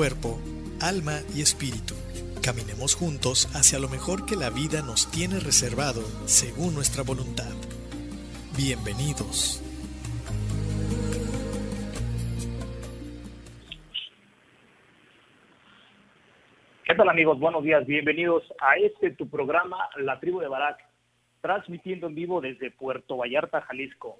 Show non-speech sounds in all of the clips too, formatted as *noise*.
cuerpo, alma y espíritu. Caminemos juntos hacia lo mejor que la vida nos tiene reservado según nuestra voluntad. Bienvenidos. ¿Qué tal amigos? Buenos días, bienvenidos a este tu programa La Tribu de Barak, transmitiendo en vivo desde Puerto Vallarta, Jalisco.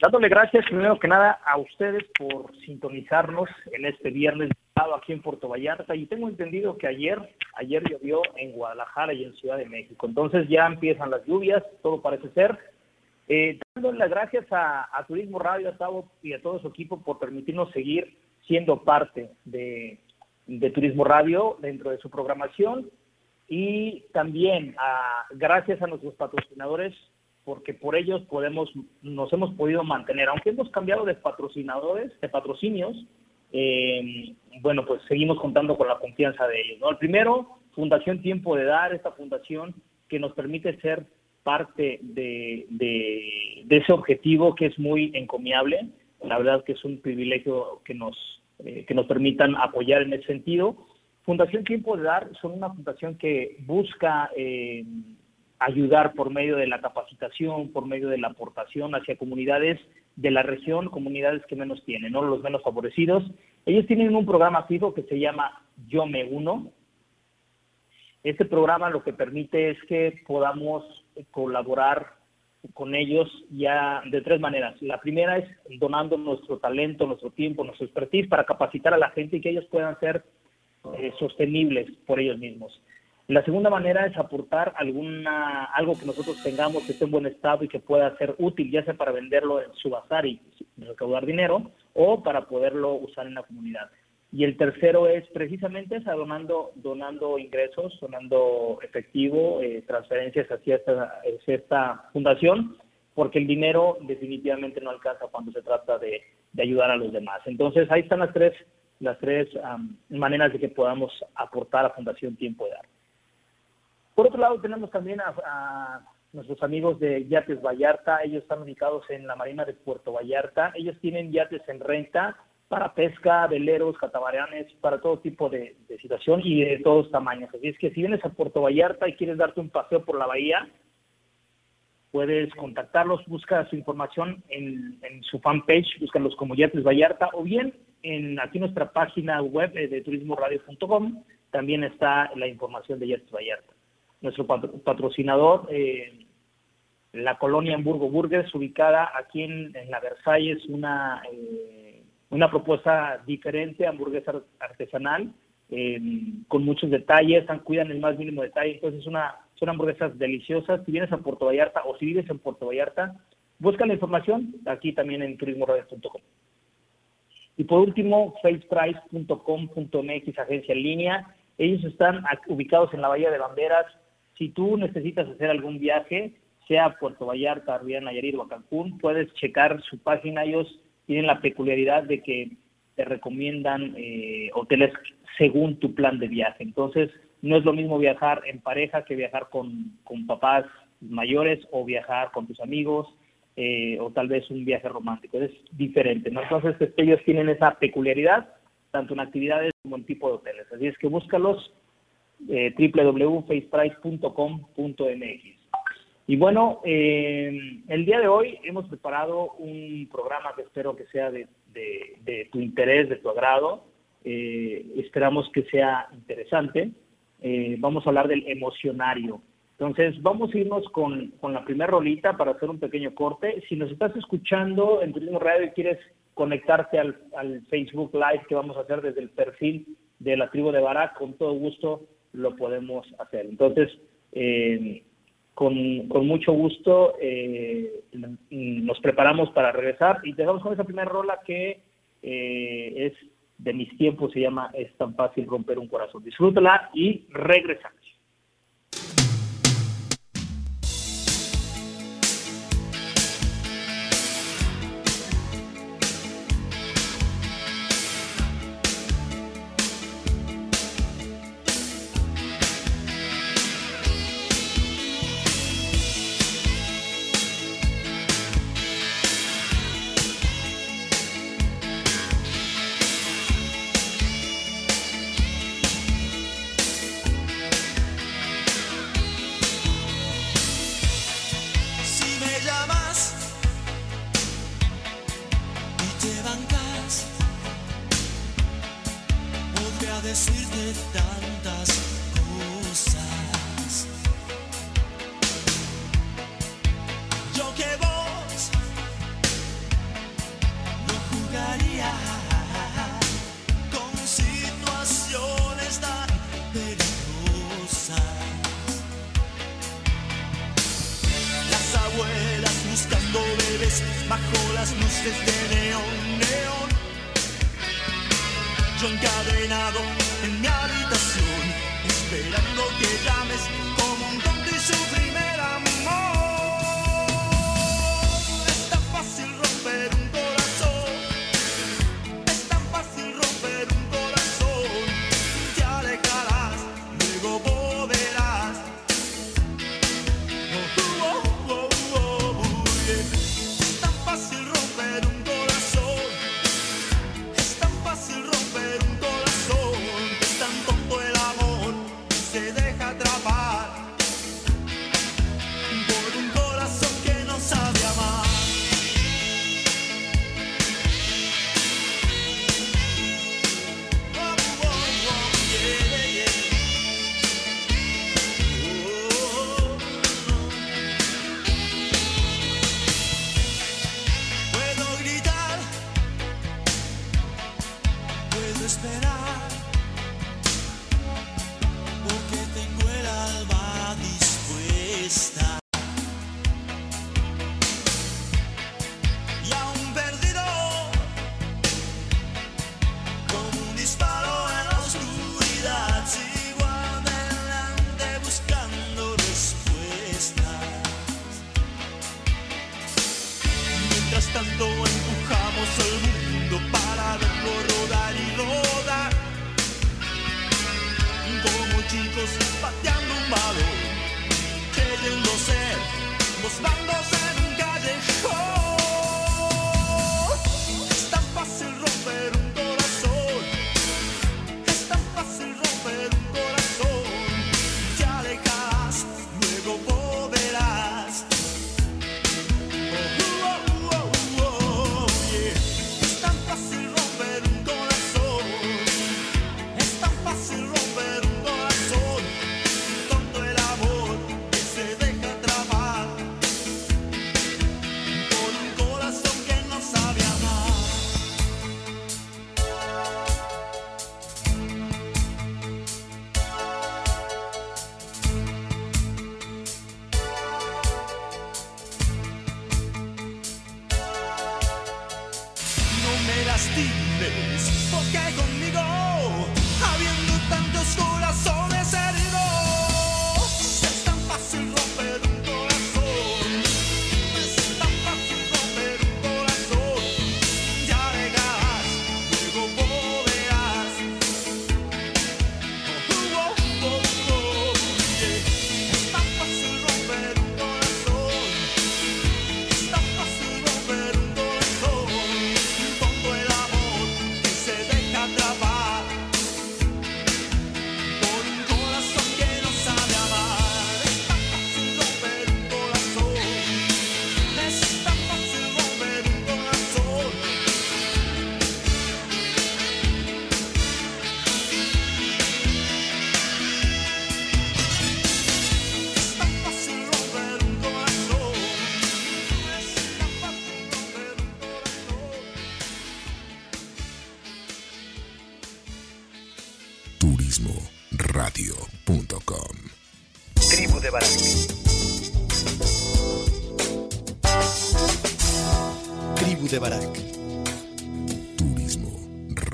Dándole gracias primero que nada a ustedes por sintonizarnos en este viernes aquí en Puerto Vallarta y tengo entendido que ayer, ayer llovió en Guadalajara y en Ciudad de México. Entonces ya empiezan las lluvias, todo parece ser. Eh, dándole las gracias a, a Turismo Radio, a Tavo y a todo su equipo por permitirnos seguir siendo parte de, de Turismo Radio dentro de su programación y también a, gracias a nuestros patrocinadores porque por ellos podemos nos hemos podido mantener aunque hemos cambiado de patrocinadores de patrocinios eh, bueno pues seguimos contando con la confianza de ellos ¿no? el primero Fundación Tiempo de Dar esta fundación que nos permite ser parte de, de, de ese objetivo que es muy encomiable la verdad que es un privilegio que nos eh, que nos permitan apoyar en ese sentido. Fundación Tiempo de Dar son una fundación que busca eh, ayudar por medio de la capacitación, por medio de la aportación hacia comunidades de la región, comunidades que menos tienen, ¿no? los menos favorecidos. Ellos tienen un programa fijo que se llama Yo Me Uno. Este programa lo que permite es que podamos colaborar con ellos ya de tres maneras. La primera es donando nuestro talento, nuestro tiempo, nuestro expertise para capacitar a la gente y que ellos puedan ser eh, sostenibles por ellos mismos. La segunda manera es aportar alguna algo que nosotros tengamos que esté en buen estado y que pueda ser útil, ya sea para venderlo en su bazar y recaudar dinero o para poderlo usar en la comunidad. Y el tercero es precisamente donando, donando ingresos, donando efectivo, eh, transferencias hacia esta, fundación, porque el dinero definitivamente no alcanza cuando se trata de, ayudar a los demás. Entonces ahí están las tres, las tres um, maneras de que podamos aportar a Fundación Tiempo de Dar. Por otro lado, tenemos también a, nuestros amigos de Yates Vallarta. Ellos están ubicados en la Marina de Puerto Vallarta. Ellos tienen yates en renta para pesca, veleros, catamaranes, para todo tipo de, situación y de todos tamaños. Así es que si vienes a Puerto Vallarta y quieres darte un paseo por la bahía, puedes contactarlos, busca su información en, en su fanpage, búscalos como Yates Vallarta o bien en aquí nuestra página web de turismoradio.com también está la información de Yates Vallarta. Nuestro patrocinador, eh, la colonia Hamburgo Burgers, ubicada aquí en, la Versalles, una... Eh, una propuesta diferente, hamburguesa artesanal, eh, con muchos detalles, cuidan el más mínimo detalle, entonces una, son hamburguesas deliciosas. Si vienes a Puerto Vallarta o si vives en Puerto Vallarta, busca la información aquí también en turismoradio.com. Y por último, faceprice.com.mx, agencia en línea. Ellos están ubicados en la Bahía de Banderas. Si tú necesitas hacer algún viaje, sea a Puerto Vallarta, Río Nayarit o a Cancún, puedes checar su página. Ellos tienen la peculiaridad de que te recomiendan eh, hoteles según tu plan de viaje. Entonces, no es lo mismo viajar en pareja que viajar con, con papás mayores o viajar con tus amigos eh, o tal vez un viaje romántico. Es diferente. Entonces, ellos tienen esa peculiaridad, tanto en actividades como en tipo de hoteles. Así es que búscalos eh, www.faceprice.com.mx. Y bueno, eh, el día de hoy hemos preparado un programa que espero que sea de, tu interés, de tu agrado. Eh, esperamos que sea interesante. Eh, vamos a hablar del emocionario. Entonces, vamos a irnos con, con la primera rolita para hacer un pequeño corte. Si nos estás escuchando en Turismo Radio y quieres conectarte al, al Facebook Live que vamos a hacer desde el perfil de la tribu de Barak, con todo gusto lo podemos hacer. Entonces, eh, con, con, mucho gusto eh, nos preparamos para regresar y dejamos con esa primera rola que eh, es de mis tiempos, se llama Es tan fácil romper un corazón. Disfrútala y regresamos.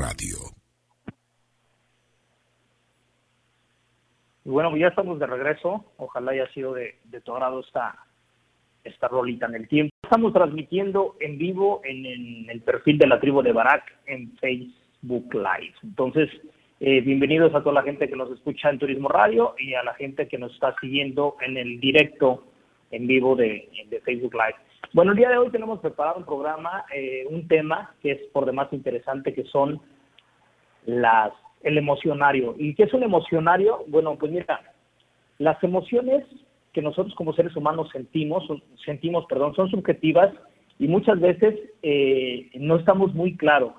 Radio. Y bueno, ya estamos de regreso. Ojalá haya sido de, de tu agrado esta, esta rolita en el tiempo. Estamos transmitiendo en vivo en, el perfil de la tribu de Barak en Facebook Live. Entonces, eh, bienvenidos a toda la gente que nos escucha en Turismo Radio y a la gente que nos está siguiendo en el directo en vivo de, Facebook Live. Bueno, el día de hoy tenemos preparado un programa, eh, un tema que es por demás interesante, que son las el emocionario. ¿Y qué es un emocionario? Bueno, pues mira, las emociones que nosotros como seres humanos sentimos, sentimos, perdón, son subjetivas y muchas veces eh, no estamos muy claros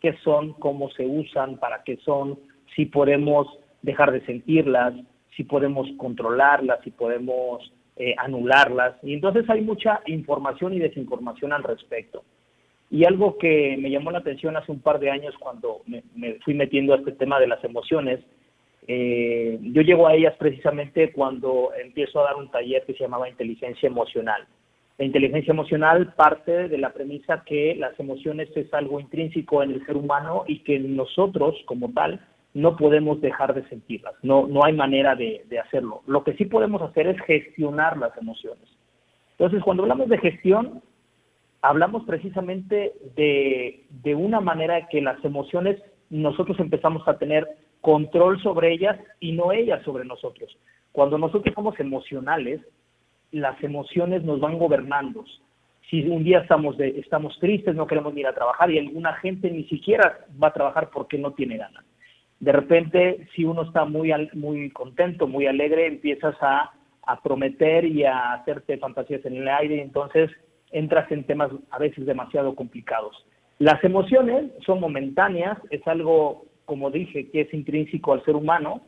qué son, cómo se usan, para qué son, si podemos dejar de sentirlas, si podemos controlarlas, si podemos eh, anularlas. Y entonces hay mucha información y desinformación al respecto. Y algo que me llamó la atención hace un par de años cuando me, fui metiendo a este tema de las emociones, eh, yo llego a ellas precisamente cuando empiezo a dar un taller que se llamaba inteligencia emocional. La inteligencia emocional parte de la premisa que las emociones es algo intrínseco en el ser humano y que nosotros como tal no podemos dejar de sentirlas, no, no hay manera de, hacerlo. Lo que sí podemos hacer es gestionar las emociones. Entonces, cuando hablamos de gestión, hablamos precisamente de, de una manera que las emociones nosotros empezamos a tener control sobre ellas y no ellas sobre nosotros. Cuando nosotros somos emocionales, las emociones nos van gobernando. Si un día estamos, de, estamos tristes, no queremos ir a trabajar y alguna gente ni siquiera va a trabajar porque no tiene ganas de repente, si uno está muy, muy contento, muy alegre, empiezas a, prometer y a hacerte fantasías en el aire y entonces entras en temas a veces demasiado complicados. Las emociones son momentáneas, es algo, como dije, que es intrínseco al ser humano.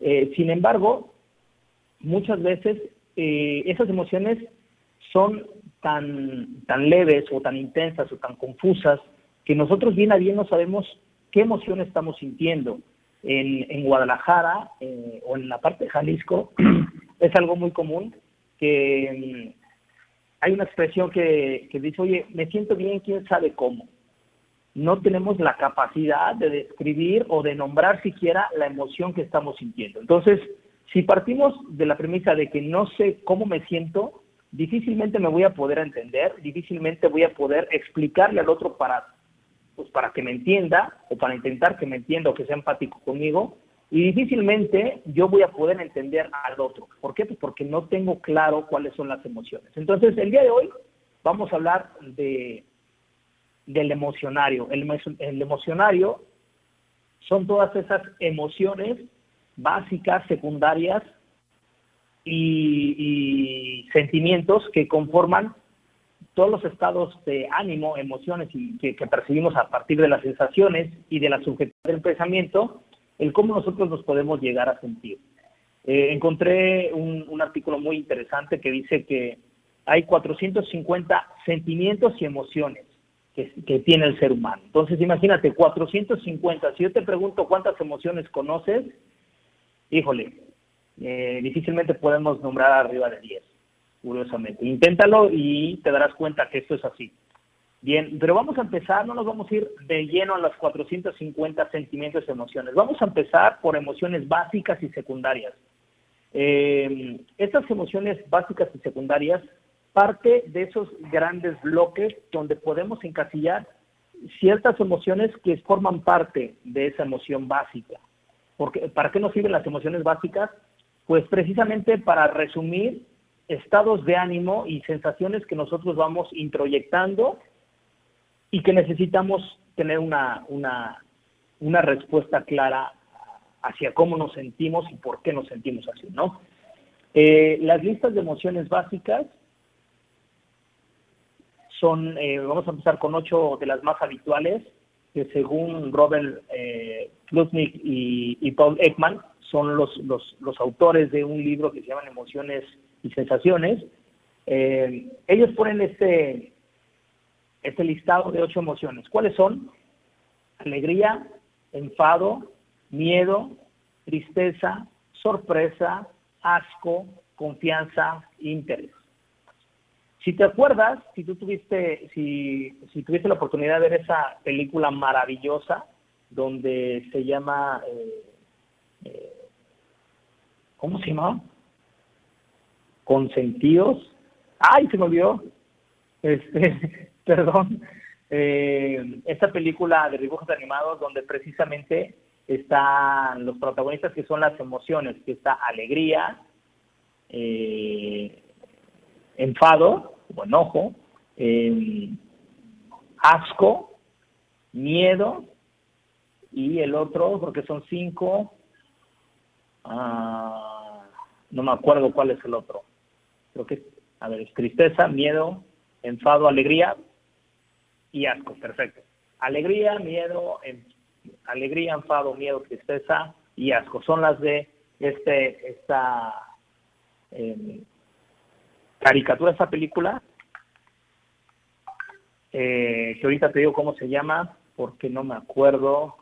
Eh, sin embargo, muchas veces eh, esas emociones son tan, tan leves o tan intensas o tan confusas que nosotros bien a bien no sabemos qué emoción estamos sintiendo en, Guadalajara eh, o en la parte de Jalisco *clears throat* es algo muy común que mm, hay una expresión que, dice, oye, me siento bien, quién sabe cómo. No tenemos la capacidad de describir o de nombrar siquiera la emoción que estamos sintiendo. Entonces, si partimos de la premisa de que no sé cómo me siento, difícilmente me voy a poder entender, difícilmente voy a poder explicarle al otro para pues para que me entienda o para intentar que me entienda o que sea empático conmigo y difícilmente yo voy a poder entender al otro. ¿Por qué? Pues porque no tengo claro cuáles son las emociones. Entonces, el día de hoy vamos a hablar de del emocionario. El, emocionario son todas esas emociones básicas, secundarias y, sentimientos que conforman todos los estados de ánimo, emociones y que, percibimos a partir de las sensaciones y de la subjetividad del pensamiento, el cómo nosotros nos podemos llegar a sentir. Eh, encontré un, artículo muy interesante que dice que hay 450 sentimientos y emociones que, tiene el ser humano. Entonces, imagínate, 450. Si yo te pregunto cuántas emociones conoces, híjole, eh, difícilmente podemos nombrar arriba de 10 curiosamente. Inténtalo y te darás cuenta que esto es así. Bien, pero vamos a empezar, no nos vamos a ir de lleno a las 450 sentimientos y emociones. Vamos a empezar por emociones básicas y secundarias. Eh, estas emociones básicas y secundarias parte de esos grandes bloques donde podemos encasillar ciertas emociones que forman parte de esa emoción básica. Porque, ¿Para qué nos sirven las emociones básicas? Pues precisamente para resumir estados de ánimo y sensaciones que nosotros vamos introyectando y que necesitamos tener una, una, una respuesta clara hacia cómo nos sentimos y por qué nos sentimos así, ¿no? Eh, las listas de emociones básicas son, eh, vamos a empezar con ocho de las más habituales, que según Robert eh, y, y, Paul Ekman son los, los, los autores de un libro que se llama Emociones y sensaciones, eh, ellos ponen este, este listado de ocho emociones. ¿Cuáles son? Alegría, enfado, miedo, tristeza, sorpresa, asco, confianza, interés. Si te acuerdas, si tú tuviste, si, si tuviste la oportunidad de ver esa película maravillosa donde se llama, eh, eh, ¿cómo se llama? Consentidos. Ay, se me olvidó. Este, perdón. *laughs* Eh, esta película de dibujos animados donde precisamente están los protagonistas que son las emociones, que está alegría, eh, enfado o enojo, eh, asco, miedo y el otro, porque son cinco, ah, no me acuerdo cuál es el otro. Creo que, a ver, es tristeza, miedo, enfado, alegría y asco, perfecto. Alegría, miedo, alegría, enfado, miedo, tristeza y asco. Son las de este, esta eh, caricatura, esta película, eh, que ahorita te digo cómo se llama, porque no me acuerdo.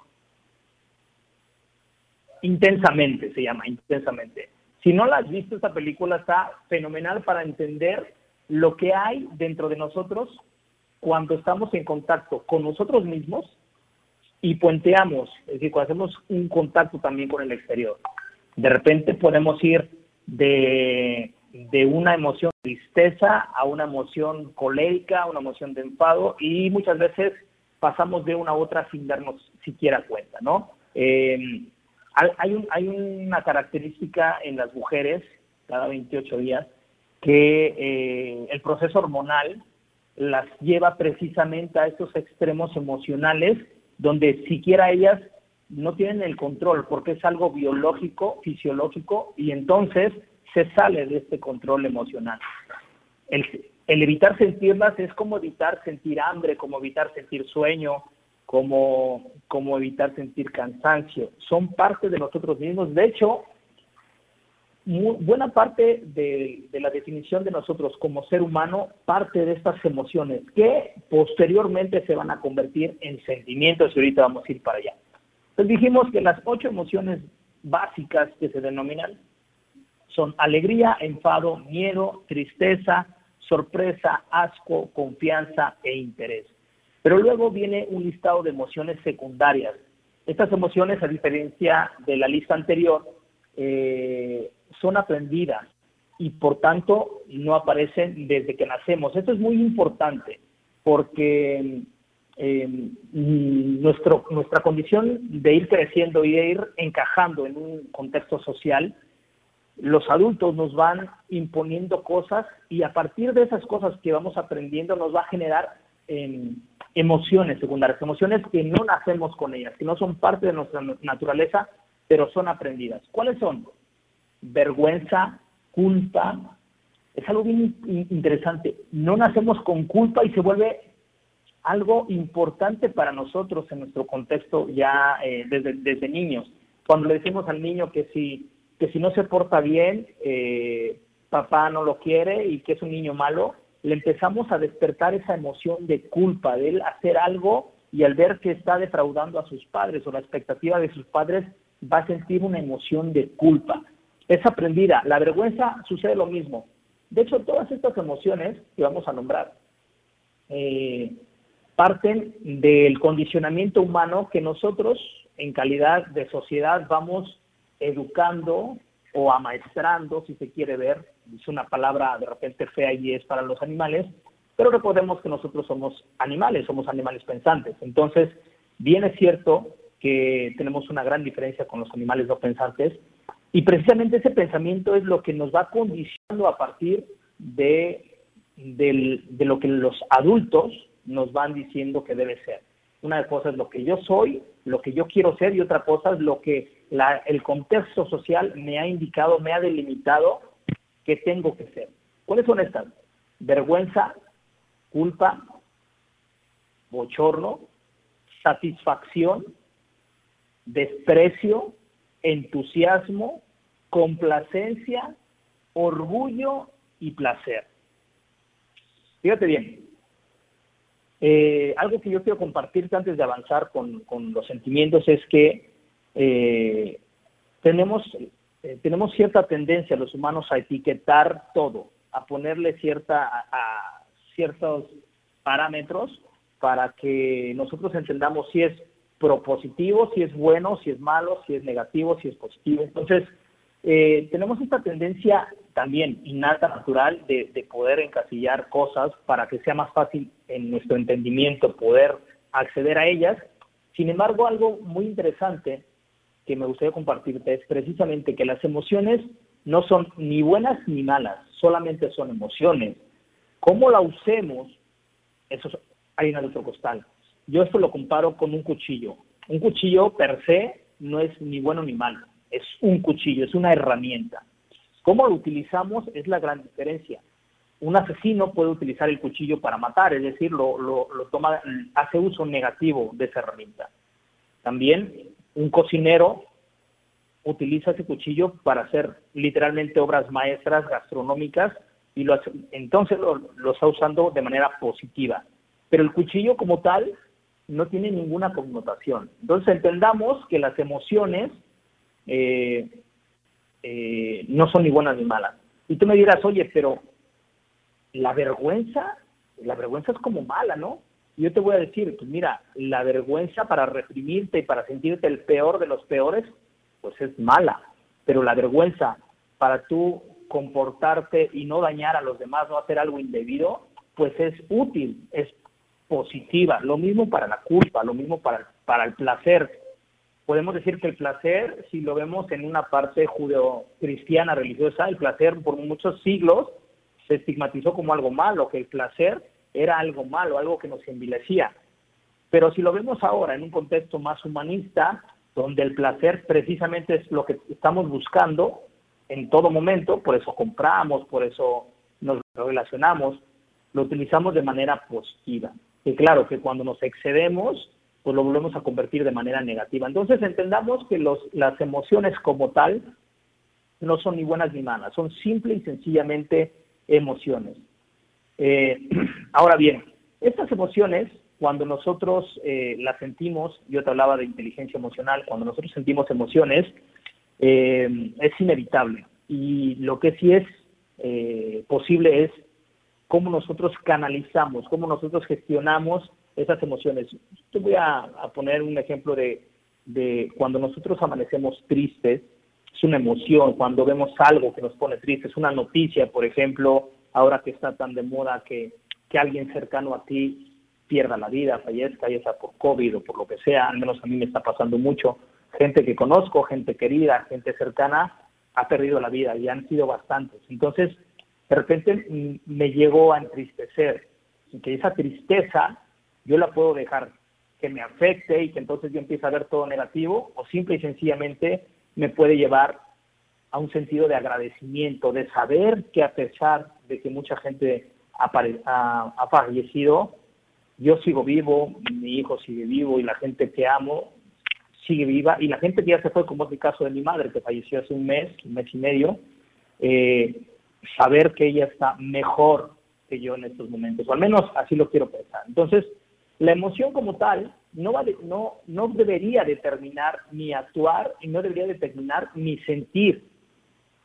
Intensamente se llama, intensamente. Si no la has visto, esta película está fenomenal para entender lo que hay dentro de nosotros cuando estamos en contacto con nosotros mismos y puenteamos, es decir, cuando hacemos un contacto también con el exterior. De repente podemos ir de, de una emoción de tristeza a una emoción colérica, una emoción de enfado y muchas veces pasamos de una a otra sin darnos siquiera cuenta, ¿no? Eh, hay, un, hay una característica en las mujeres cada 28 días que eh, el proceso hormonal las lleva precisamente a estos extremos emocionales donde siquiera ellas no tienen el control porque es algo biológico, fisiológico y entonces se sale de este control emocional. El, evitar sentirlas es como evitar sentir hambre, como evitar sentir sueño, como, como evitar sentir cansancio. Son parte de nosotros mismos. De hecho, buena parte de, la definición de nosotros como ser humano parte de estas emociones que posteriormente se van a convertir en sentimientos y ahorita vamos a ir para allá. Entonces dijimos que las ocho emociones básicas que se denominan son alegría, enfado, miedo, tristeza, sorpresa, asco, confianza e interés. Pero luego viene un listado de emociones secundarias. Estas emociones, a diferencia de la lista anterior, eh, son aprendidas y por tanto no aparecen desde que nacemos. Esto es muy importante porque eh, nuestro, nuestra condición de ir creciendo y de ir encajando en un contexto social, los adultos nos van imponiendo cosas y a partir de esas cosas que vamos aprendiendo nos va a generar em, emociones secundarias, emociones que no nacemos con ellas, que no son parte de nuestra naturaleza, pero son aprendidas. ¿Cuáles son? Vergüenza, culpa. Es algo bien interesante. No nacemos con culpa y se vuelve algo importante para nosotros en nuestro contexto ya eh, desde, desde niños. Cuando le decimos al niño que si, que si no se porta bien, eh, papá no lo quiere y que es un niño malo, le empezamos a despertar esa emoción de culpa, de él hacer algo y al ver que está defraudando a sus padres o la expectativa de sus padres, va a sentir una emoción de culpa es aprendida. La vergüenza sucede lo mismo. De hecho, todas estas emociones que vamos a nombrar eh, parten del condicionamiento humano que nosotros, en calidad de sociedad, vamos educando o amaestrando, si se quiere ver. Es una palabra de repente fea y es para los animales, pero recordemos que nosotros somos animales, somos animales pensantes. Entonces, bien es cierto que tenemos una gran diferencia con los animales no pensantes, y precisamente ese pensamiento es lo que nos va condicionando a partir de, de lo que los adultos nos van diciendo que debe ser. Una cosa es lo que yo soy, lo que yo quiero ser, y otra cosa es lo que la, el contexto social me ha indicado, me ha delimitado que tengo que ser. ¿Cuáles son estas? Vergüenza, culpa, bochorno, satisfacción, desprecio, entusiasmo, complacencia, orgullo y placer. Fíjate bien, eh, algo que yo quiero compartirte antes de avanzar con, los sentimientos es que eh, tenemos, eh, tenemos cierta tendencia los humanos a etiquetar todo, a ponerle cierta, a, ciertos parámetros para que nosotros entendamos si es propositivo, si es bueno, si es malo, si es negativo, si es positivo. Entonces, eh, tenemos esta tendencia también innata, natural, de, de, poder encasillar cosas para que sea más fácil en nuestro entendimiento poder acceder a ellas. Sin embargo, algo muy interesante que me gustaría compartirte es precisamente que las emociones no son ni buenas ni malas, solamente son emociones. ¿Cómo la usemos? Eso hay en otro costal. Yo esto lo comparo con un cuchillo. Un cuchillo per se no es ni bueno ni malo, es un cuchillo, es una herramienta. ¿Cómo lo utilizamos? Es la gran diferencia. Un asesino puede utilizar el cuchillo para matar, es decir, lo, lo, lo toma, hace uso negativo de esa herramienta. También un cocinero utiliza ese cuchillo para hacer literalmente obras maestras gastronómicas y lo entonces lo, lo, está usando de manera positiva. Pero el cuchillo como tal no tiene ninguna connotación. Entonces entendamos que las emociones eh, eh, no son ni buenas ni malas. Y tú me dirás, oye, pero la vergüenza, la vergüenza es como mala, ¿no? Yo te voy a decir, pues mira, la vergüenza para reprimirte y para sentirte el peor de los peores, pues es mala. Pero la vergüenza para tú comportarte y no dañar a los demás, no hacer algo indebido, pues es útil, es positiva. Lo mismo para la culpa, lo mismo para, para el placer podemos decir que el placer, si lo vemos en una parte judeocristiana religiosa, el placer por muchos siglos se estigmatizó como algo malo, que el placer era algo malo, algo que nos envilecía. Pero si lo vemos ahora en un contexto más humanista, donde el placer precisamente es lo que estamos buscando en todo momento, por eso compramos, por eso nos relacionamos, lo utilizamos de manera positiva. Y claro que cuando nos excedemos, pues lo volvemos a convertir de manera negativa. Entonces entendamos que los, las emociones como tal no son ni buenas ni malas, son simple y sencillamente emociones. Eh, *clears throat* ahora bien, estas emociones, cuando nosotros eh, las sentimos, yo te hablaba de inteligencia emocional, cuando nosotros sentimos emociones, eh, es inevitable. Y lo que sí es posible es cómo nosotros canalizamos, cómo nosotros gestionamos esas emociones. Te voy a, poner un ejemplo de, de, cuando nosotros amanecemos tristes, es una emoción, cuando vemos algo que nos pone tristes, una noticia, por ejemplo, ahora que está tan de moda que, que alguien cercano a ti pierda la vida, fallezca, ya sea por COVID o por lo que sea, al menos a mí me está pasando mucho, gente que conozco, gente querida, gente cercana, ha perdido la vida y han sido bastantes. Entonces, de repente me llegó a entristecer, y que esa tristeza yo la puedo dejar que me afecte y que entonces yo empiece a ver todo negativo, o simple y sencillamente me puede llevar a un sentido de agradecimiento, de saber que a pesar de que mucha gente ha, ha, fallecido, yo sigo vivo, mi hijo sigue vivo y la gente que amo sigue viva y la gente que ya se fue, como es el caso de mi madre, que falleció hace un mes, un mes y medio, eh, saber que ella está mejor que yo en estos momentos, o al menos así lo quiero pensar. Entonces, la emoción como tal no, no, no debería determinar mi actuar y no debería determinar mi sentir.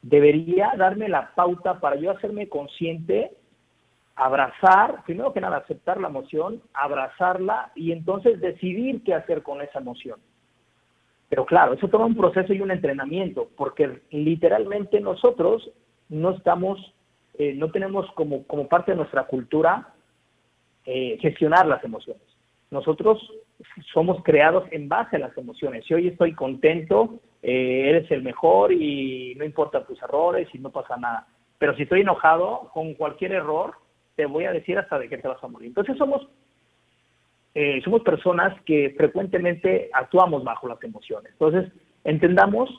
Debería darme la pauta para yo hacerme consciente, abrazar, primero que nada, aceptar la emoción, abrazarla y entonces decidir qué hacer con esa emoción. Pero claro, eso toma un proceso y un entrenamiento, porque literalmente nosotros no estamos, eh, no tenemos como, como parte de nuestra cultura eh, gestionar las emociones. Nosotros somos creados en base a las emociones. Si hoy estoy contento, eh, eres el mejor y no importa tus errores y no pasa nada. Pero si estoy enojado, con cualquier error, te voy a decir hasta de qué te vas a morir. Entonces somos, somos personas que frecuentemente actuamos bajo las emociones. Entonces entendamos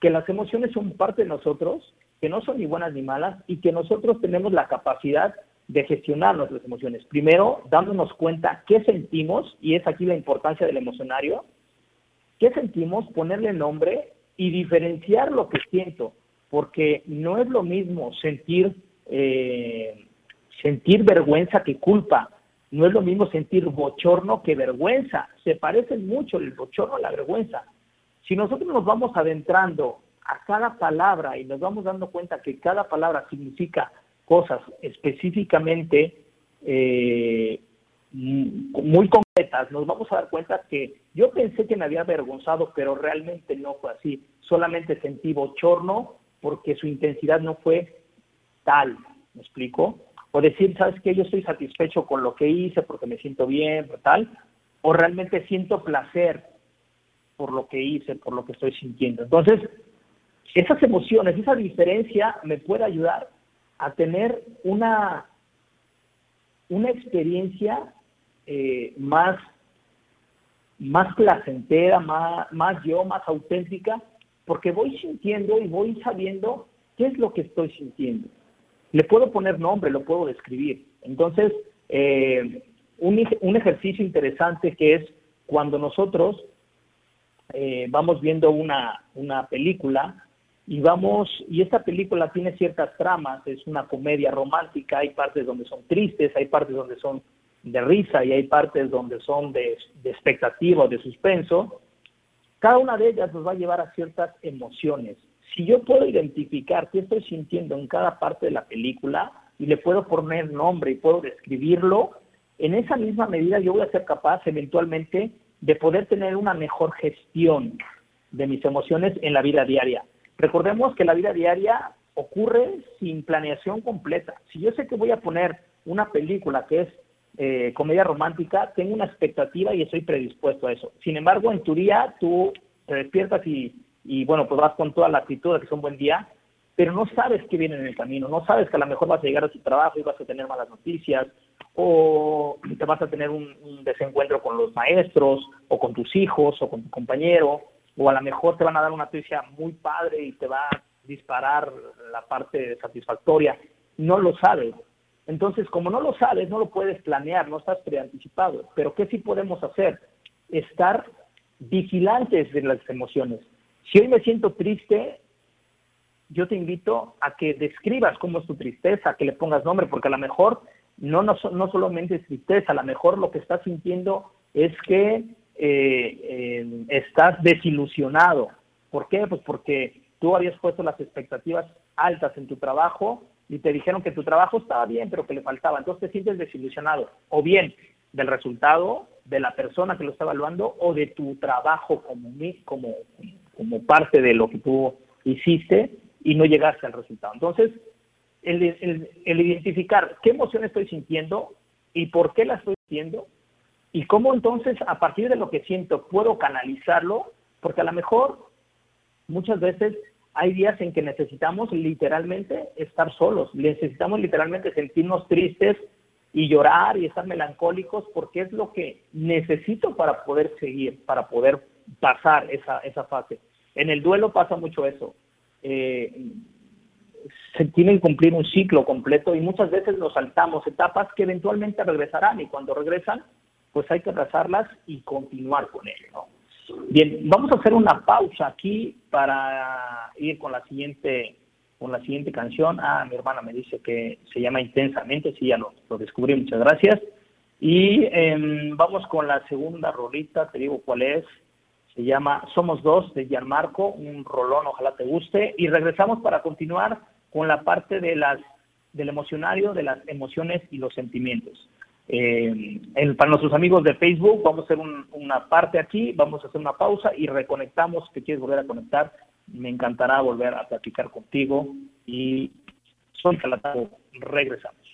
que las emociones son parte de nosotros, que no son ni buenas ni malas y que nosotros tenemos la capacidad de gestionar nuestras emociones. Primero, dándonos cuenta qué sentimos, y es aquí la importancia del emocionario, qué sentimos, ponerle nombre y diferenciar lo que siento, porque no es lo mismo sentir, eh, sentir vergüenza que culpa, no es lo mismo sentir bochorno que vergüenza, se parecen mucho el bochorno a la vergüenza. Si nosotros nos vamos adentrando a cada palabra y nos vamos dando cuenta que cada palabra significa cosas específicamente eh, muy concretas, nos vamos a dar cuenta que yo pensé que me había avergonzado, pero realmente no fue así. Solamente sentí bochorno porque su intensidad no fue tal, ¿me explico? O decir, ¿sabes qué? Yo estoy satisfecho con lo que hice porque me siento bien, tal. O realmente siento placer por lo que hice, por lo que estoy sintiendo. Entonces, esas emociones, esa diferencia me puede ayudar a tener una, una experiencia eh, más, más placentera, más, más yo, más auténtica, porque voy sintiendo y voy sabiendo qué es lo que estoy sintiendo. Le puedo poner nombre, lo puedo describir. Entonces, eh, un, un, ejercicio interesante que es cuando nosotros eh, vamos viendo una, una película y vamos, y esta película tiene ciertas tramas, es una comedia romántica, hay partes donde son tristes, hay partes donde son de risa y hay partes donde son de, de expectativa o de suspenso, cada una de ellas nos va a llevar a ciertas emociones. Si yo puedo identificar qué estoy sintiendo en cada parte de la película y le puedo poner nombre y puedo describirlo, en esa misma medida yo voy a ser capaz eventualmente de poder tener una mejor gestión de mis emociones en la vida diaria. Recordemos que la vida diaria ocurre sin planeación completa. Si yo sé que voy a poner una película que es eh, comedia romántica, tengo una expectativa y estoy predispuesto a eso. Sin embargo, en tu día tú te despiertas y, y bueno, pues vas con toda la actitud de que es un buen día, pero no sabes qué viene en el camino, no sabes que a lo mejor vas a llegar a tu trabajo y vas a tener malas noticias, o te vas a tener un, un desencuentro con los maestros, o con tus hijos, o con tu compañero, o a lo mejor te van a dar una noticia muy padre y te va a disparar la parte satisfactoria. No lo sabes. Entonces, como no lo sabes, no lo puedes planear, no estás preanticipado. Pero ¿qué sí podemos hacer? Estar vigilantes de las emociones. Si hoy me siento triste, yo te invito a que describas cómo es tu tristeza, que le pongas nombre, porque a lo mejor no, no, no solamente es tristeza, a lo mejor lo que estás sintiendo es que eh, eh, estás desilusionado. ¿Por qué? Pues porque tú habías puesto las expectativas altas en tu trabao y te dijeron que tu trabajo estaba bien, pero que le faltaba. Entonces te sientes desilusionado, o bien del resultado de la persona que lo está evaluando, o de tu trabajo como, como, como parte de lo que tú hiciste y no llegaste al resultado. Entonces, el, el, el identificar qué emoción estoy sintiendo y por qué la estoy sintiendo, y cómo entonces a partir de lo que siento puedo canalizarlo, porque a lo mejor muchas veces hay días en que necesitamos literalmente estar solos, necesitamos literalmente sentirnos tristes y llorar y estar melancólicos porque es lo que necesito para poder seguir, para poder pasar esa, esa fase. En el duelo pasa mucho eso. Eh, se tiene que cumplir un ciclo completo y muchas veces nos saltamos etapas que eventualmente regresarán y cuando regresan, pues hay que abrazarlas y continuar con ello. Bien, vamos a hacer una pausa aquí para ir con la siguiente con la siguiente canción. Ah, mi hermana me dice que se llama Intensamente, sí, ya lo, descubrí, muchas gracias. Y em, vamos con la segunda rolita, te digo cuál es. Se llama Somos Dos de Gianmarco, un rolón, ojalá te guste. Y regresamos para continuar con la parte de las del emocionario, de las emociones y los sentimientos. Eh, para nuestros amigos de Facebook, vamos a hacer una parte aquí, vamos a hacer una pausa y reconectamos. Si quieres volver a conectar, me encantará volver a platicar contigo. Y soy Calatado, regresamos.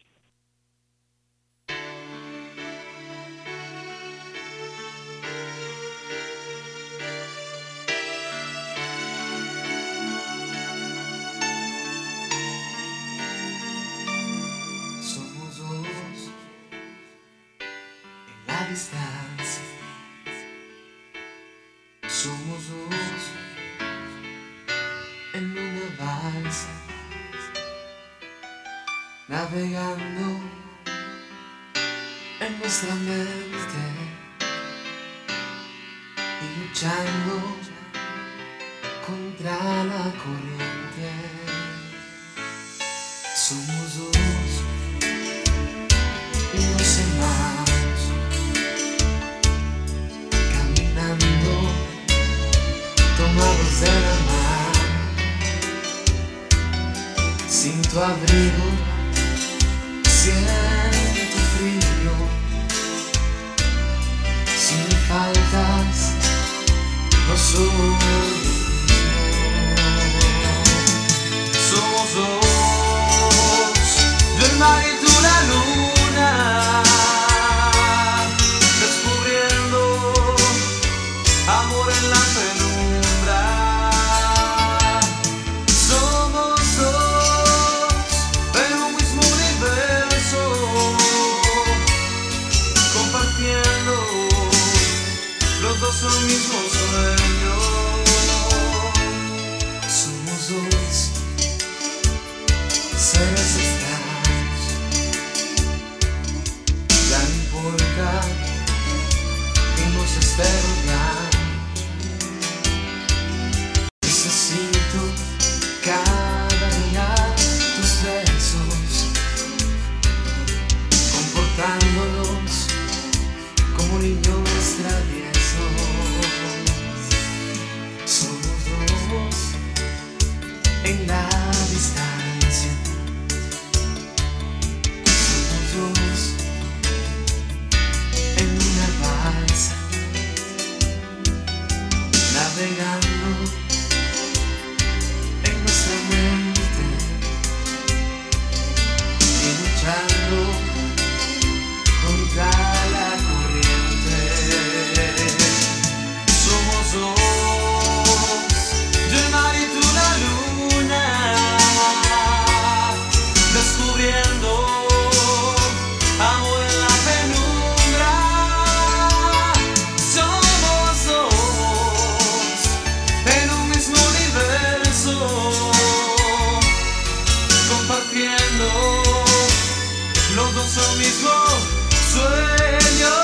En nuestra mente y luchando contra la corriente. Somos dos y nos amamos. caminando desde la mar, sin tu abrigo, el mismo sueño.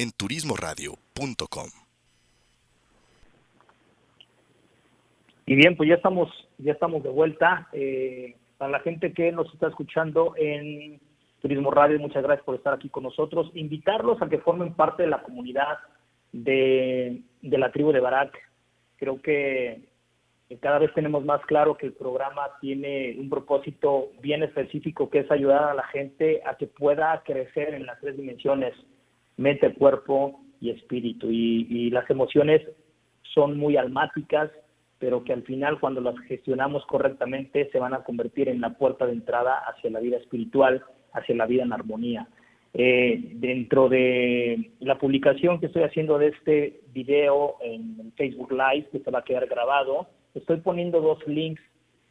en turismoradio.com. Y bien, pues ya estamos, ya estamos de vuelta. Eh, Para la gente que nos está escuchando en Turismo Radio, muchas gracias por estar aquí con nosotros. Invitarlos a que formen parte de la comunidad de, de la tribu de Barak. Creo que cada vez tenemos más claro que el programa tiene un propósito bien específico que es ayudar a la gente a que pueda crecer en las tres dimensiones, mente, cuerpo y espíritu. Y, y las emociones son muy almáticas, pero que al final cuando las gestionamos correctamente se van a convertir en la puerta de entrada hacia la vida espiritual, hacia la vida en armonía. Eh, dentro de la publicación que estoy haciendo de este video en Facebook Live, que se va a quedar grabado, estoy poniendo dos links,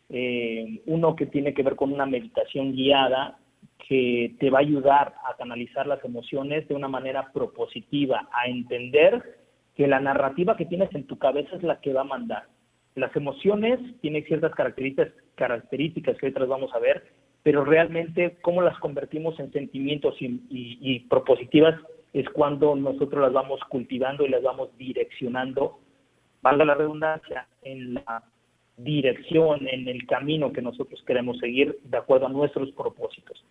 eh, uno que tiene que ver con una meditación guiada que te va a ayudar a canalizar las emociones de una manera propositiva, a entender que la narrativa que tienes en tu cabeza es la que va a mandar. Las emociones tienen ciertas características, características que otras vamos a ver, pero realmente cómo las convertimos en sentimientos y, y propositivas es cuando nosotros las vamos cultivando y las vamos direccionando valga la redundancia, en la dirección, en el camino que nosotros queremos seguir de acuerdo a nuestros propósitos.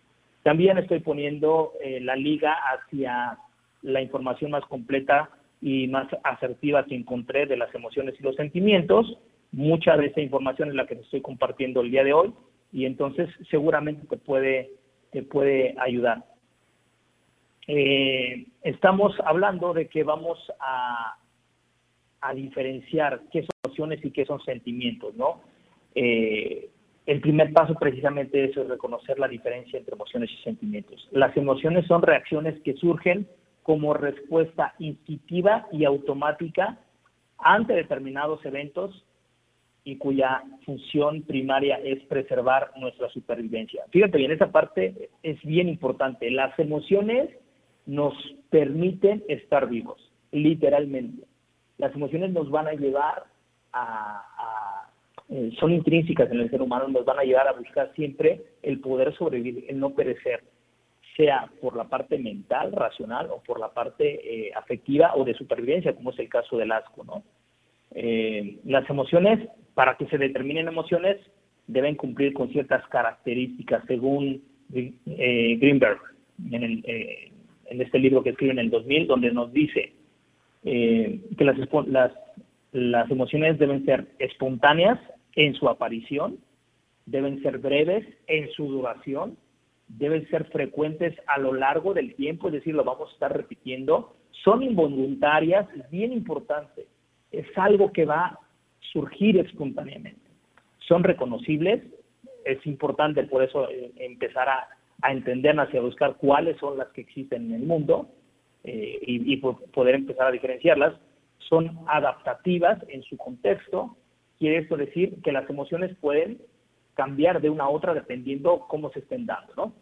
También estoy poniendo eh, la liga hacia la información más completa y más asertiva que encontré de las emociones y los sentimientos. Mucha de esa información es la que estoy compartiendo el día de hoy y entonces seguramente te puede, te puede ayudar. Eh, estamos hablando de que vamos a a diferenciar qué son emociones y qué son sentimientos, ¿no? Eh, el primer paso precisamente es reconocer la diferencia entre emociones y sentimientos. Las emociones son reacciones que surgen como respuesta instintiva y automática ante determinados eventos y cuya función primaria es preservar nuestra supervivencia. Fíjate bien, esa parte es bien importante. Las emociones nos permiten estar vivos, literalmente las emociones nos van a llevar a, eh, son intrínsecas en el ser humano, nos van a llevar a buscar siempre el poder sobrevivir, el no perecer, sea por la parte mental, racional, o por la parte eh, afectiva o de supervivencia, como es el caso del asco, ¿no? Eh, las emociones, para que se determinen emociones, deben cumplir con ciertas características, según Greenberg, en, el, en este libro que escribe en el 2000, donde nos dice, eh, que las, emociones deben ser espontáneas en su aparición, deben ser breves en su duración, deben ser frecuentes a lo largo del tiempo, es decir, lo vamos a estar repitiendo, son involuntarias, es bien importante, es algo que va a surgir espontáneamente. Son reconocibles, es importante por eso eh, empezar a, a entenderlas y a buscar cuáles son las que existen en el mundo, eh, y, poder empezar a diferenciarlas, son adaptativas en su contexto. Quiere esto decir que las emociones pueden cambiar de una a otra dependiendo cómo se estén dando, ¿no?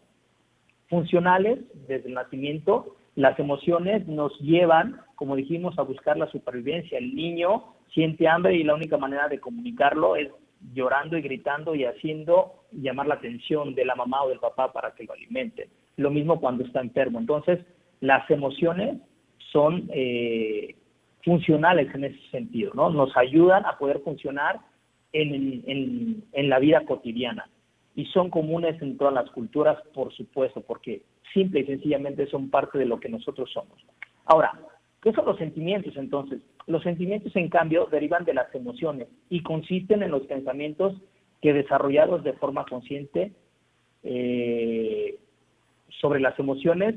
Funcionales, desde el nacimiento, las emociones nos llevan, como dijimos, a buscar la supervivencia. El niño siente hambre y la única manera de comunicarlo es llorando y gritando y haciendo llamar la atención de la mamá o del papá para que lo alimenten. Lo mismo cuando está enfermo. Entonces, las emociones son eh, funcionales en ese sentido, ¿no? Nos ayudan a poder funcionar en, en, la vida cotidiana y son comunes en todas las culturas, por supuesto, porque simple y sencillamente son parte de lo que nosotros somos. Ahora, ¿qué son los sentimientos entonces? Los sentimientos, en cambio, derivan de las emociones y consisten en los pensamientos que desarrollados de forma consciente eh, sobre las emociones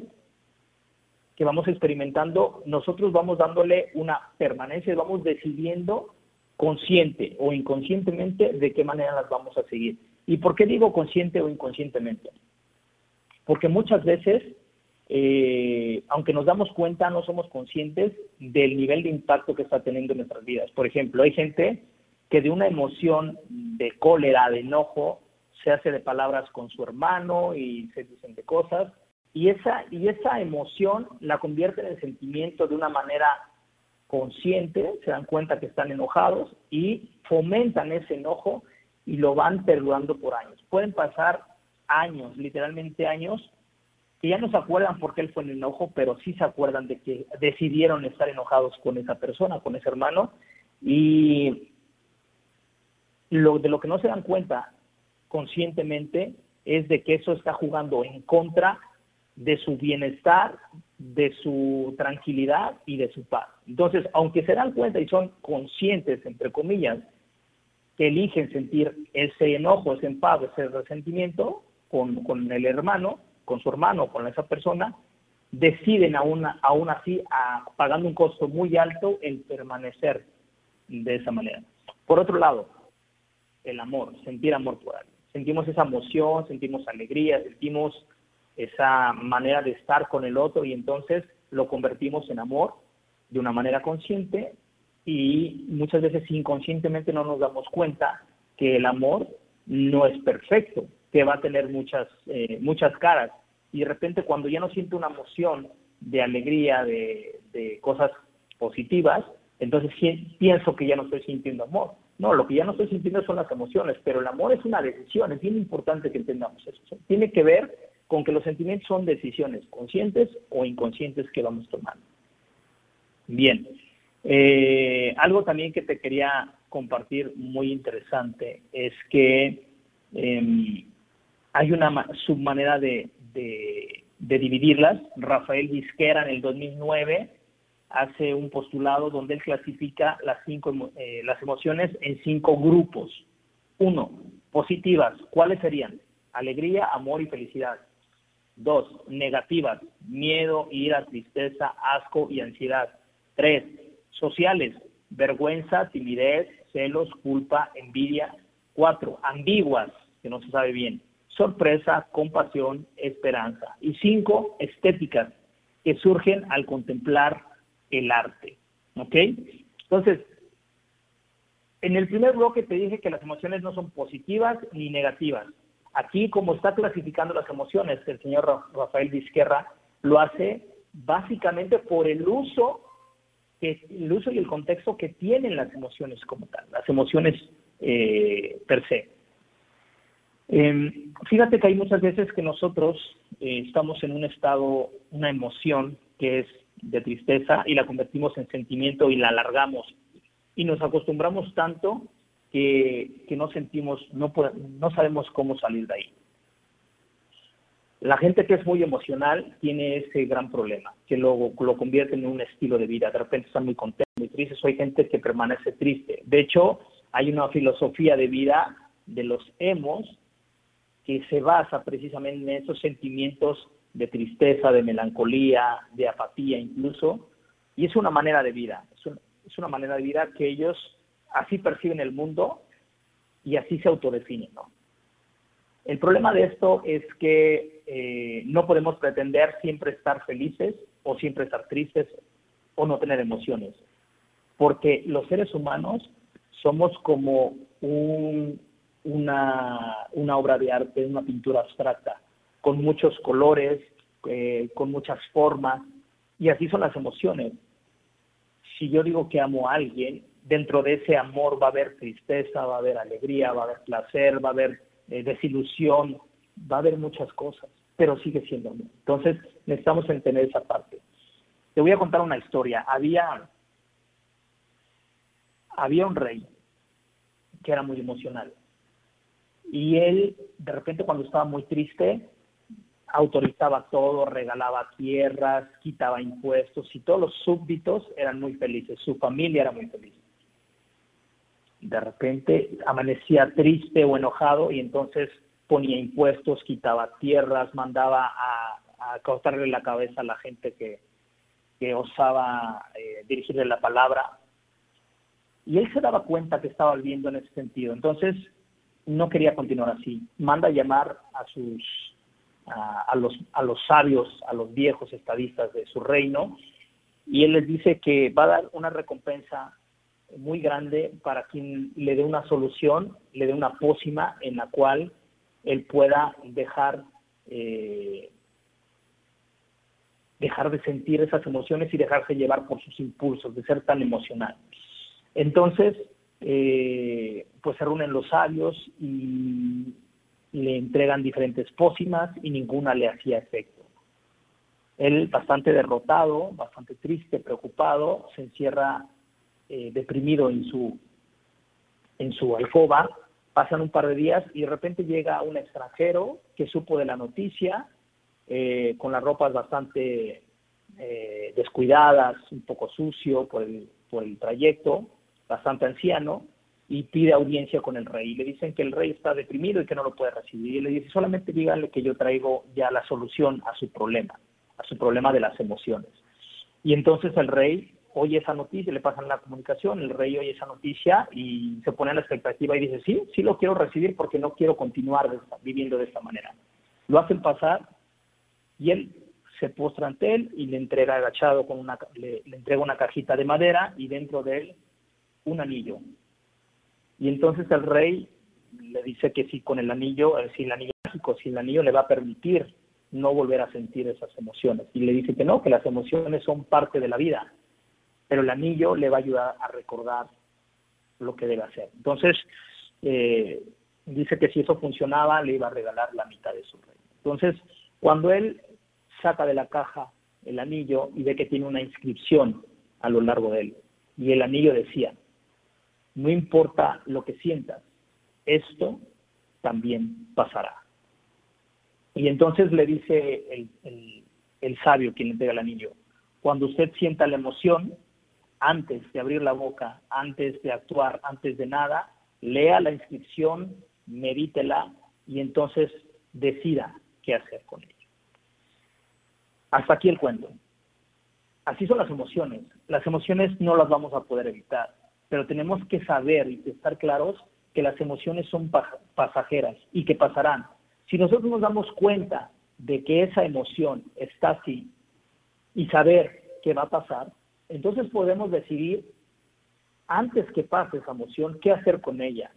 que vamos experimentando, nosotros vamos dándole una permanencia, vamos decidiendo consciente o inconscientemente de qué manera las vamos a seguir. ¿Y por qué digo consciente o inconscientemente? Porque muchas veces, eh, aunque nos damos cuenta, no somos conscientes del nivel de impacto que está teniendo en nuestras vidas. Por ejemplo, hay gente que de una emoción de cólera, de enojo, se hace de palabras con su hermano y se dicen de cosas, y esa, y esa emoción la convierten en sentimiento de una manera consciente, se dan cuenta que están enojados y fomentan ese enojo y lo van perdurando por años. Pueden pasar años, literalmente años, que ya no se acuerdan por qué él fue en enojo, pero sí se acuerdan de que decidieron estar enojados con esa persona, con ese hermano, y lo, de lo que no se dan cuenta conscientemente es de que eso está jugando en contra de su bienestar, de su tranquilidad y de su paz. Entonces, aunque se dan cuenta y son conscientes, entre comillas, que eligen sentir ese enojo, ese enfado, ese resentimiento con, con el hermano, con su hermano, con esa persona, deciden aún, aún así, a, pagando un costo muy alto, el permanecer de esa manera. Por otro lado, el amor, sentir amor por alguien. Sentimos esa emoción, sentimos alegría, sentimos esa manera de estar con el otro y entonces lo convertimos en amor de una manera consciente y muchas veces inconscientemente no nos damos cuenta que el amor no es perfecto, que va a tener muchas, eh, muchas caras. Y de repente cuando ya no siento una emoción de alegría, de, de cosas positivas, entonces pienso que ya no estoy sintiendo amor. No, lo que ya no estoy sintiendo son las emociones, pero el amor es una decisión, es bien importante que entendamos eso. Tiene que ver con que los sentimientos son decisiones conscientes o inconscientes que vamos tomando. Bien, eh, algo también que te quería compartir muy interesante es que em, hay una submanera de, dividirlas. Rafael Vizquera en el 2009 hace un postulado donde él clasifica las, cinco, eh, las emociones en cinco grupos. Uno, positivas. ¿Cuáles serían? Alegría, amor y felicidad. Dos, negativas. Miedo, ira, tristeza, asco y ansiedad. Tres, sociales. Vergüenza, timidez, celos, culpa, envidia. Cuatro, ambiguas, que no se sabe bien. Sorpresa, compasión, esperanza. Y cinco, estéticas, que surgen al contemplar el arte. ¿Ok? Entonces, en el primer bloque te dije que las emociones no son positivas ni negativas. Aquí, como está clasificando las emociones, el señor Rafael Vizquerra lo hace básicamente por el uso, el uso y el contexto que tienen las emociones como tal, las emociones eh, per se. Em, fíjate que hay muchas veces que nosotros eh, estamos en un estado, una emoción que es de tristeza y la convertimos en sentimiento y la alargamos. Y nos acostumbramos tanto que, que no sentimos, no, no sabemos cómo salir de ahí. La gente que es muy emocional tiene ese gran problema, que lo, lo convierte en un estilo de vida. De repente están muy contentos, muy tristes. Hay gente que permanece triste. De hecho, hay una filosofía de vida de los emos que se basa precisamente en esos sentimientos de tristeza, de melancolía, de apatía incluso, y es una manera de vida, es, una manera de vida que ellos así perciben el mundo y así se autodefinen. El problema de esto es que eh, no podemos pretender siempre estar felices o siempre estar tristes o no tener emociones, porque los seres humanos somos como una, una obra de arte, una pintura abstracta con muchos colores, eh, con muchas formas, y así son las emociones. Si yo digo que amo a alguien, dentro de ese amor va a haber tristeza, va a haber alegría, va a haber placer, va a haber eh, desilusión, va a haber muchas cosas, pero sigue siendo amor. Entonces necesitamos entender esa parte. Te voy a contar una historia. Había, había un rey que era muy emocional. Y él, de repente, cuando estaba muy triste, autorizaba todo, regalaba tierras, quitaba impuestos y todos los súbditos eran muy felices, su familia era muy feliz. De repente amanecía triste o enojado y entonces ponía impuestos, quitaba tierras, mandaba a, a cortarle la cabeza a la gente que, que osaba eh, dirigirle la palabra. Y él se daba cuenta que estaba viviendo en ese sentido. Entonces no quería continuar así. Manda a llamar a sus a, los, a los sabios, a los viejos estadistas de su reino, y él les dice que va a dar una recompensa muy grande para quien le dé una solución, le dé una pócima en la cual él pueda dejar eh, dejar de sentir esas emociones y dejarse llevar por sus impulsos, de ser tan emocional. Entonces, eh, pues se reúnen los sabios y le entregan diferentes pócimas y ninguna le hacía efecto. Él, bastante derrotado, bastante triste, preocupado, se encierra eh, deprimido en su, en su alcoba Pasan un par de días y de repente llega un extranjero que supo de la noticia, eh, con las ropas bastante eh, descuidadas, un poco sucio por el, por el trayecto, bastante anciano, y pide audiencia con el rey. Le dicen que el rey está deprimido y que no lo puede recibir. Y le dice, solamente díganle que yo traigo ya la solución a su problema, a su problema de las emociones. Y entonces el rey oye esa noticia, le pasan la comunicación, el rey oye esa noticia y se pone a la expectativa y dice, sí, sí lo quiero recibir porque no quiero continuar viviendo de esta manera. Lo hacen pasar y él se postra ante él y le entrega agachado con una, le, entrega una cajita de madera y dentro de él un anillo. Y entonces el rey le dice que si con el anillo, eh, si el anillo mágico, si el anillo le va a permitir no volver a sentir esas emociones. Y le dice que no, que las emociones son parte de la vida, pero el anillo le va a ayudar a recordar lo que debe hacer. Entonces, eh, dice que si eso funcionaba, le iba a regalar la mitad de su rey. Entonces, cuando él saca de la caja el anillo y ve que tiene una inscripción a lo largo de él. Y el anillo decía, no importa lo que sientas, esto también pasará. Y entonces le dice el, el, sabio quien le entrega el anillo, cuando usted sienta la emoción, antes de abrir la boca, antes de actuar, antes de nada, lea la inscripción, medítela y entonces decida qué hacer con ella. Hasta aquí el cuento. Así son las emociones. Las emociones no las vamos a poder evitar, pero tenemos que saber y estar claros que las emociones son pasajeras y que pasarán. Si nosotros nos damos cuenta de que esa emoción está así y saber que va a pasar, entonces podemos decidir antes que pase esa emoción qué hacer con ella,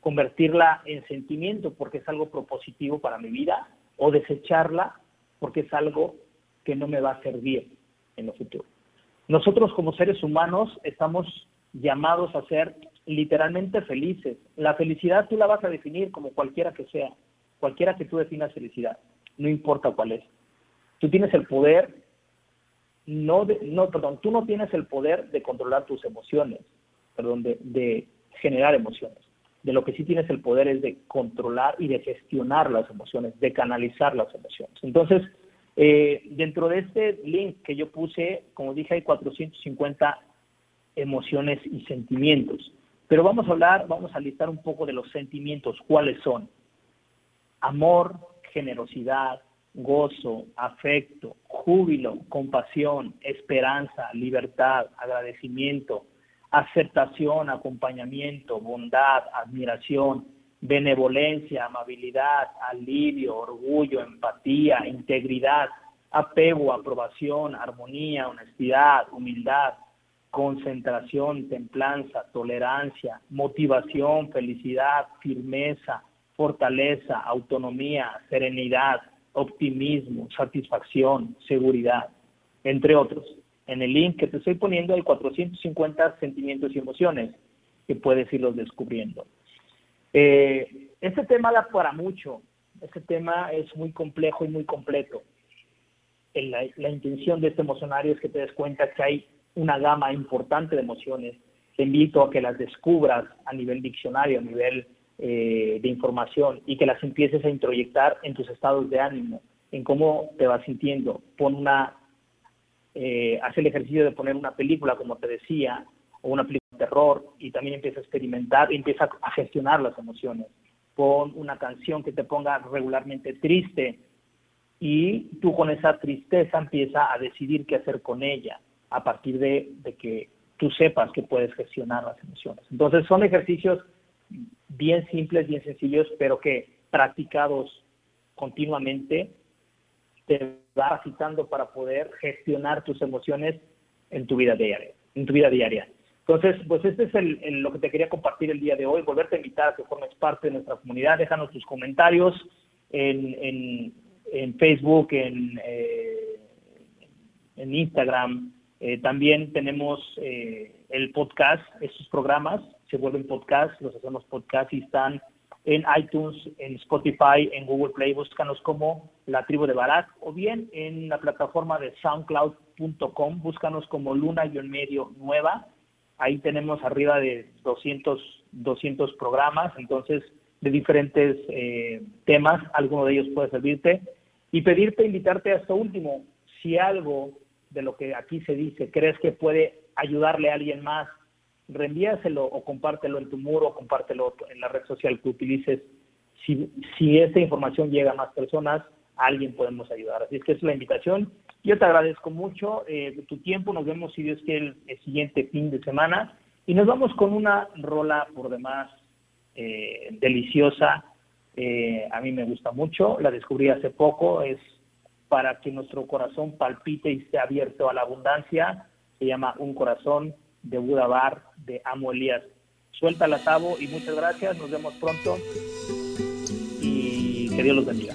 convertirla en sentimiento porque es algo propositivo para mi vida o desecharla porque es algo que no me va a servir en lo futuro. Nosotros como seres humanos estamos llamados a ser literalmente felices. La felicidad tú la vas a definir como cualquiera que sea, cualquiera que tú definas felicidad, no importa cuál es. Tú tienes el poder, no, de, no, perdón, tú no tienes el poder de controlar tus emociones, perdón, de, generar emociones. De lo que sí tienes el poder es de controlar y de gestionar las emociones, de canalizar las emociones. Entonces, eh, dentro de este link que yo puse, como dije, hay 450 emociones y sentimientos. Pero vamos a hablar, vamos a listar un poco de los sentimientos, cuáles son. Amor, generosidad, gozo, afecto, júbilo, compasión, esperanza, libertad, agradecimiento, aceptación, acompañamiento, bondad, admiración, benevolencia, amabilidad, alivio, orgullo, empatía, integridad, apego, aprobación, armonía, honestidad, humildad, concentración, templanza, tolerancia, motivación, felicidad, firmeza, fortaleza, autonomía, serenidad, optimismo, satisfacción, seguridad, entre otros. En el link que te estoy poniendo hay 450 sentimientos y emociones que puedes irlos descubriendo. Eh, este tema da para mucho, este tema es muy complejo y muy completo. La, la, intención de este emocionario es que te des cuenta que hay una gama importante de emociones. Te invito a que las descubras a nivel diccionario, a nivel eh, de información y que las empieces a introyectar en tus estados de ánimo, en cómo te vas sintiendo. Pon una, eh, haz el ejercicio de poner una película, como te decía, o una película terror y también empieza a experimentar, empieza a gestionar las emociones. Pon una canción que te ponga regularmente triste y tú con esa tristeza empieza a decidir qué hacer con ella a partir de, de que tú sepas que puedes gestionar las emociones. Entonces son ejercicios bien simples, bien sencillos, pero que practicados continuamente te va citando para poder gestionar tus emociones en tu vida diaria, en tu vida diaria. Entonces, pues este es el, lo que te quería compartir el día de hoy, volverte a invitar a que formes parte de nuestra comunidad, déjanos tus comentarios en, Facebook, en, eh, Instagram, eh, también tenemos eh, el podcast, estos programas se vuelven podcast, los hacemos podcast y están en iTunes, en Spotify, en Google Play, búscanos como La Tribu de Barak o bien en la plataforma de soundcloud.com, búscanos como Luna y en medio nueva. Ahí tenemos arriba de 200 200 programas, entonces de diferentes eh, temas, alguno de ellos puede servirte, y pedirte, invitarte a último, si algo de lo que aquí se dice crees que puede ayudarle a alguien más, reenvíaselo o compártelo en tu muro, o compártelo en la red social que utilices. Si, si esta información llega a más personas, a alguien podemos ayudar. Así es que es la invitación. Yo te agradezco mucho eh, tu tiempo. Nos vemos, si Dios quiere, el, el siguiente fin de semana. Y nos vamos con una rola por demás eh, deliciosa. Eh, a mí me gusta mucho, la descubrí hace poco, es para que nuestro corazón palpite y esté abierto a la abundancia. Se llama Un corazón de Buda Bar de Amo Elías. Suelta la Tabo y muchas gracias. Nos vemos pronto y que Dios los bendiga.